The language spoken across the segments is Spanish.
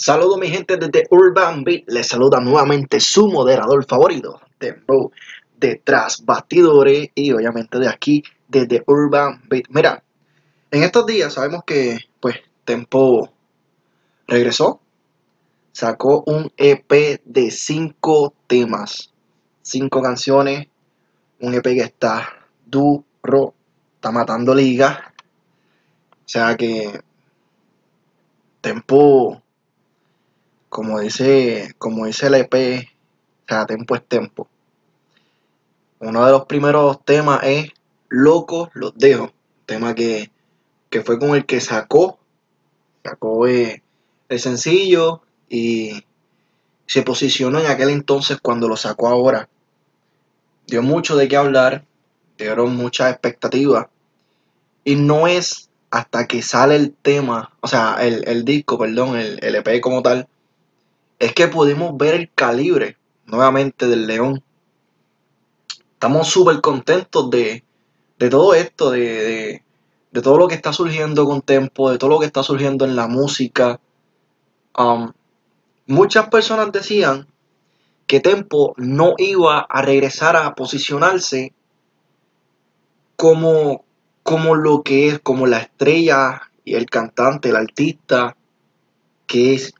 Saludos mi gente desde Urban Beat, les saluda nuevamente su moderador favorito, Tempo, detrás bastidores y obviamente de aquí, desde Urban Beat. Mira, en estos días sabemos que pues Tempo regresó, sacó un EP de 5 temas, 5 canciones, un EP que está duro, está matando liga, o sea que Tempo como dice, como dice el EP, cada tempo es tempo. Uno de los primeros temas es Locos los dejo. Tema que, fue con el que sacó, sacó eh, el sencillo y se posicionó en aquel entonces cuando lo sacó ahora. Dio mucho de qué hablar, dieron muchas expectativas. Y no es hasta que sale el tema, o sea, el, disco, perdón, el, el EP como tal, es que pudimos ver el calibre nuevamente del León. Estamos súper contentos de, todo esto, de, todo lo que está surgiendo con Tempo, de todo lo que está surgiendo en la música. Um, muchas personas decían que Tempo no iba a regresar a posicionarse como, como lo que es, como la estrella y el cantante, el artista que es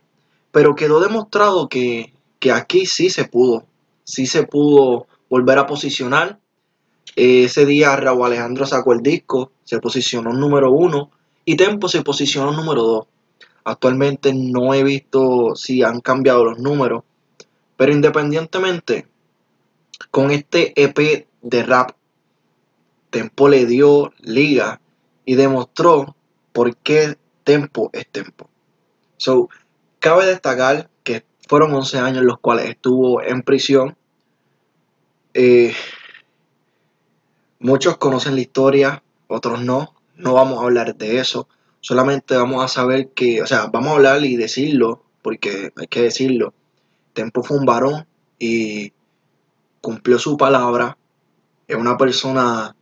pero quedó demostrado que, aquí sí se pudo, sí se pudo volver a posicionar. ese día Raúl Alejandro sacó el disco, se posicionó número uno y Tempo se posicionó número dos. Actualmente no he visto si han cambiado los números, pero independientemente, con este EP de rap, Tempo le dio liga y demostró por qué Tempo es Tempo. So, Cabe destacar que fueron 11 años los cuales estuvo en prisión. Eh, muchos conocen la historia, otros no. No vamos a hablar de eso. Solamente vamos a saber que, o sea, vamos a hablar y decirlo, porque hay que decirlo. Tempo fue un varón y cumplió su palabra. Es una persona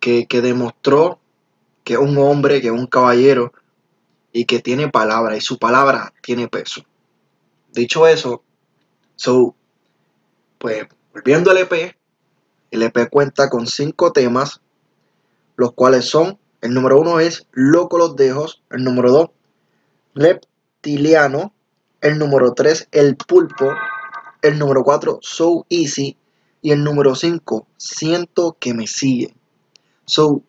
que, que demostró que es un hombre, que es un caballero y que tiene palabra y su palabra tiene peso. Dicho eso, so, pues volviendo al EP, el EP cuenta con cinco temas, los cuales son, el número uno es Loco los Dejos, el número dos, Reptiliano, el número tres, El Pulpo, el número cuatro, So Easy, y el número cinco, Siento que me sigue. So,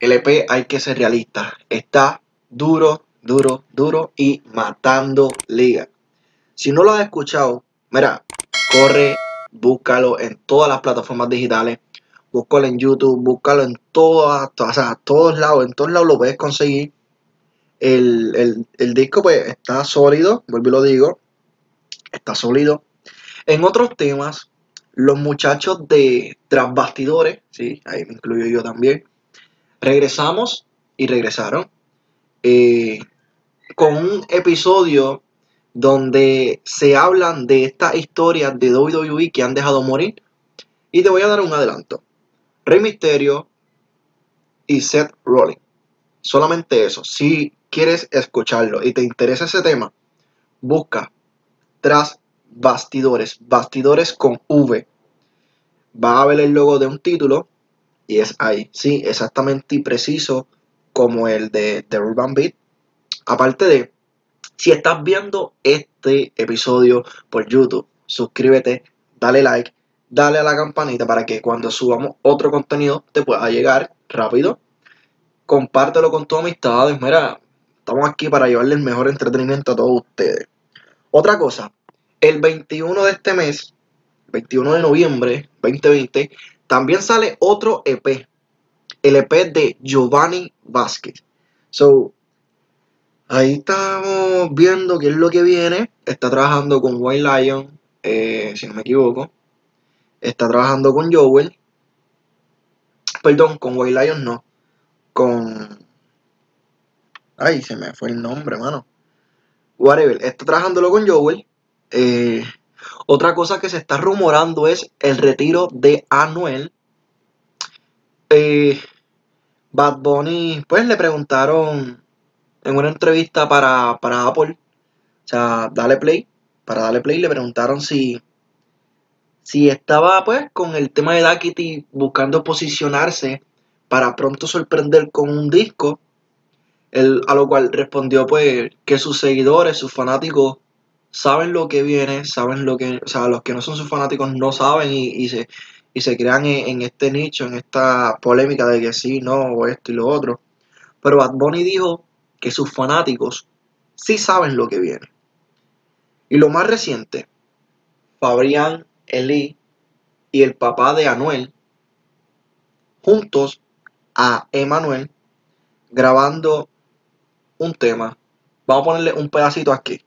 el EP hay que ser realista. Está duro, duro, duro y matando liga. Si no lo has escuchado, mira, corre, búscalo en todas las plataformas digitales, búscalo en YouTube, búscalo en todas, o sea, todos lados, en todos lados lo puedes conseguir. El, disco pues está sólido, vuelvo y lo digo, está sólido. En otros temas, los muchachos de Tras Bastidores, sí, ahí me incluyo yo también, regresamos y regresaron eh, con un episodio donde se hablan de estas historias de WWE que han dejado morir. Y te voy a dar un adelanto. Rey Misterio y Seth Rollins. Solamente eso. Si quieres escucharlo y te interesa ese tema, busca tras bastidores. Bastidores con V. Va a ver el logo de un título y es ahí. Sí, exactamente y preciso como el de The Urban Beat. Aparte de, si estás viendo este episodio por YouTube, suscríbete, dale like, dale a la campanita para que cuando subamos otro contenido te pueda llegar rápido. Compártelo con tus amistades. Mira, estamos aquí para llevarle el mejor entretenimiento a todos ustedes. Otra cosa, el 21 de este mes, 21 de noviembre 2020, también sale otro EP el EP de Giovanni Vázquez. So, ahí estamos viendo qué es lo que viene. Está trabajando con White Lion, eh, si no me equivoco. Está trabajando con Joel. Perdón, con White Lion no. Con. Ay, se me fue el nombre, mano. Whatever. Está trabajándolo con Joel. Eh, otra cosa que se está rumorando es el retiro de Anuel. Eh, Bad Bunny, pues le preguntaron en una entrevista para, Apple o sea, Dale Play, para Dale Play le preguntaron si, si estaba pues con el tema de Dakity buscando posicionarse para pronto sorprender con un disco, a lo cual respondió pues que sus seguidores, sus fanáticos saben lo que viene, saben lo que, o sea, los que no son sus fanáticos no saben y, se, y se crean en, este nicho, en esta polémica de que sí, no, o esto y lo otro. Pero Bad Bunny dijo que sus fanáticos sí saben lo que viene. Y lo más reciente, Fabrián Elí y el papá de Anuel, juntos a Emanuel, grabando un tema. Vamos a ponerle un pedacito aquí.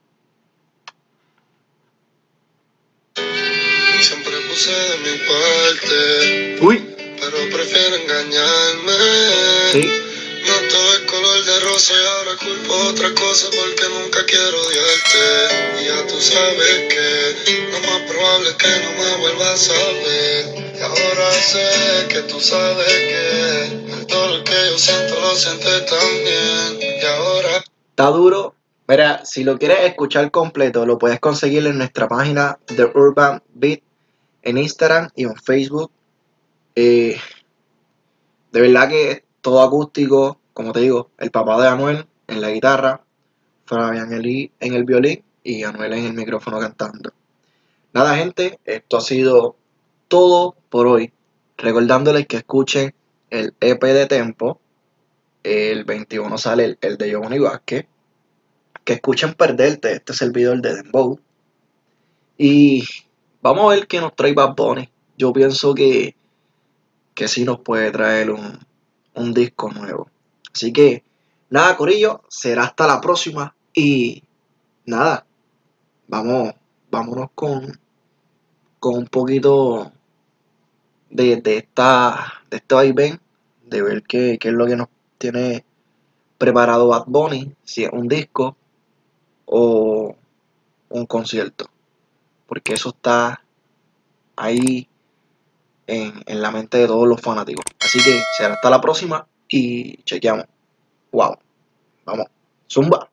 Puse de mi parte. Uy. Pero prefiero engañarme. Sí. No todo es color de rosa y ahora culpo otra cosa porque nunca quiero odiarte. Y ya tú sabes que lo más probable es que no me vuelvas a ver. Y ahora sé que tú sabes que todo lo que yo siento lo sientes también. Y ahora. Está duro. Mira, si lo quieres escuchar completo, lo puedes conseguir en nuestra página The Urban en Instagram y en Facebook. Eh, de verdad que todo acústico, como te digo, el papá de Anuel en la guitarra, Fabián Eli en el violín y Anuel en el micrófono cantando. Nada, gente, esto ha sido todo por hoy. Recordándoles que escuchen el EP de Tempo. El 21 sale el, de Giovanni Vázquez. Que escuchen Perderte, este servidor de Dembow. Y vamos a ver qué nos trae Bad Bunny. Yo pienso que, que sí nos puede traer un, un disco nuevo. Así que, nada, Corillo, será hasta la próxima. Y nada, vamos, vámonos con, con un poquito de, de esta, de este vaivén, de ver qué, qué es lo que nos tiene preparado Bad Bunny, si es un disco o un concierto. Porque eso está ahí en, la mente de todos los fanáticos. Así que será hasta la próxima y chequeamos. Wow. Vamos. Zumba.